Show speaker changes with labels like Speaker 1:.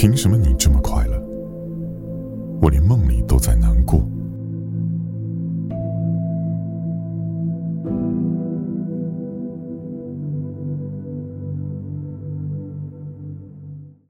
Speaker 1: 凭什么你这么快乐？我连梦里都在难过。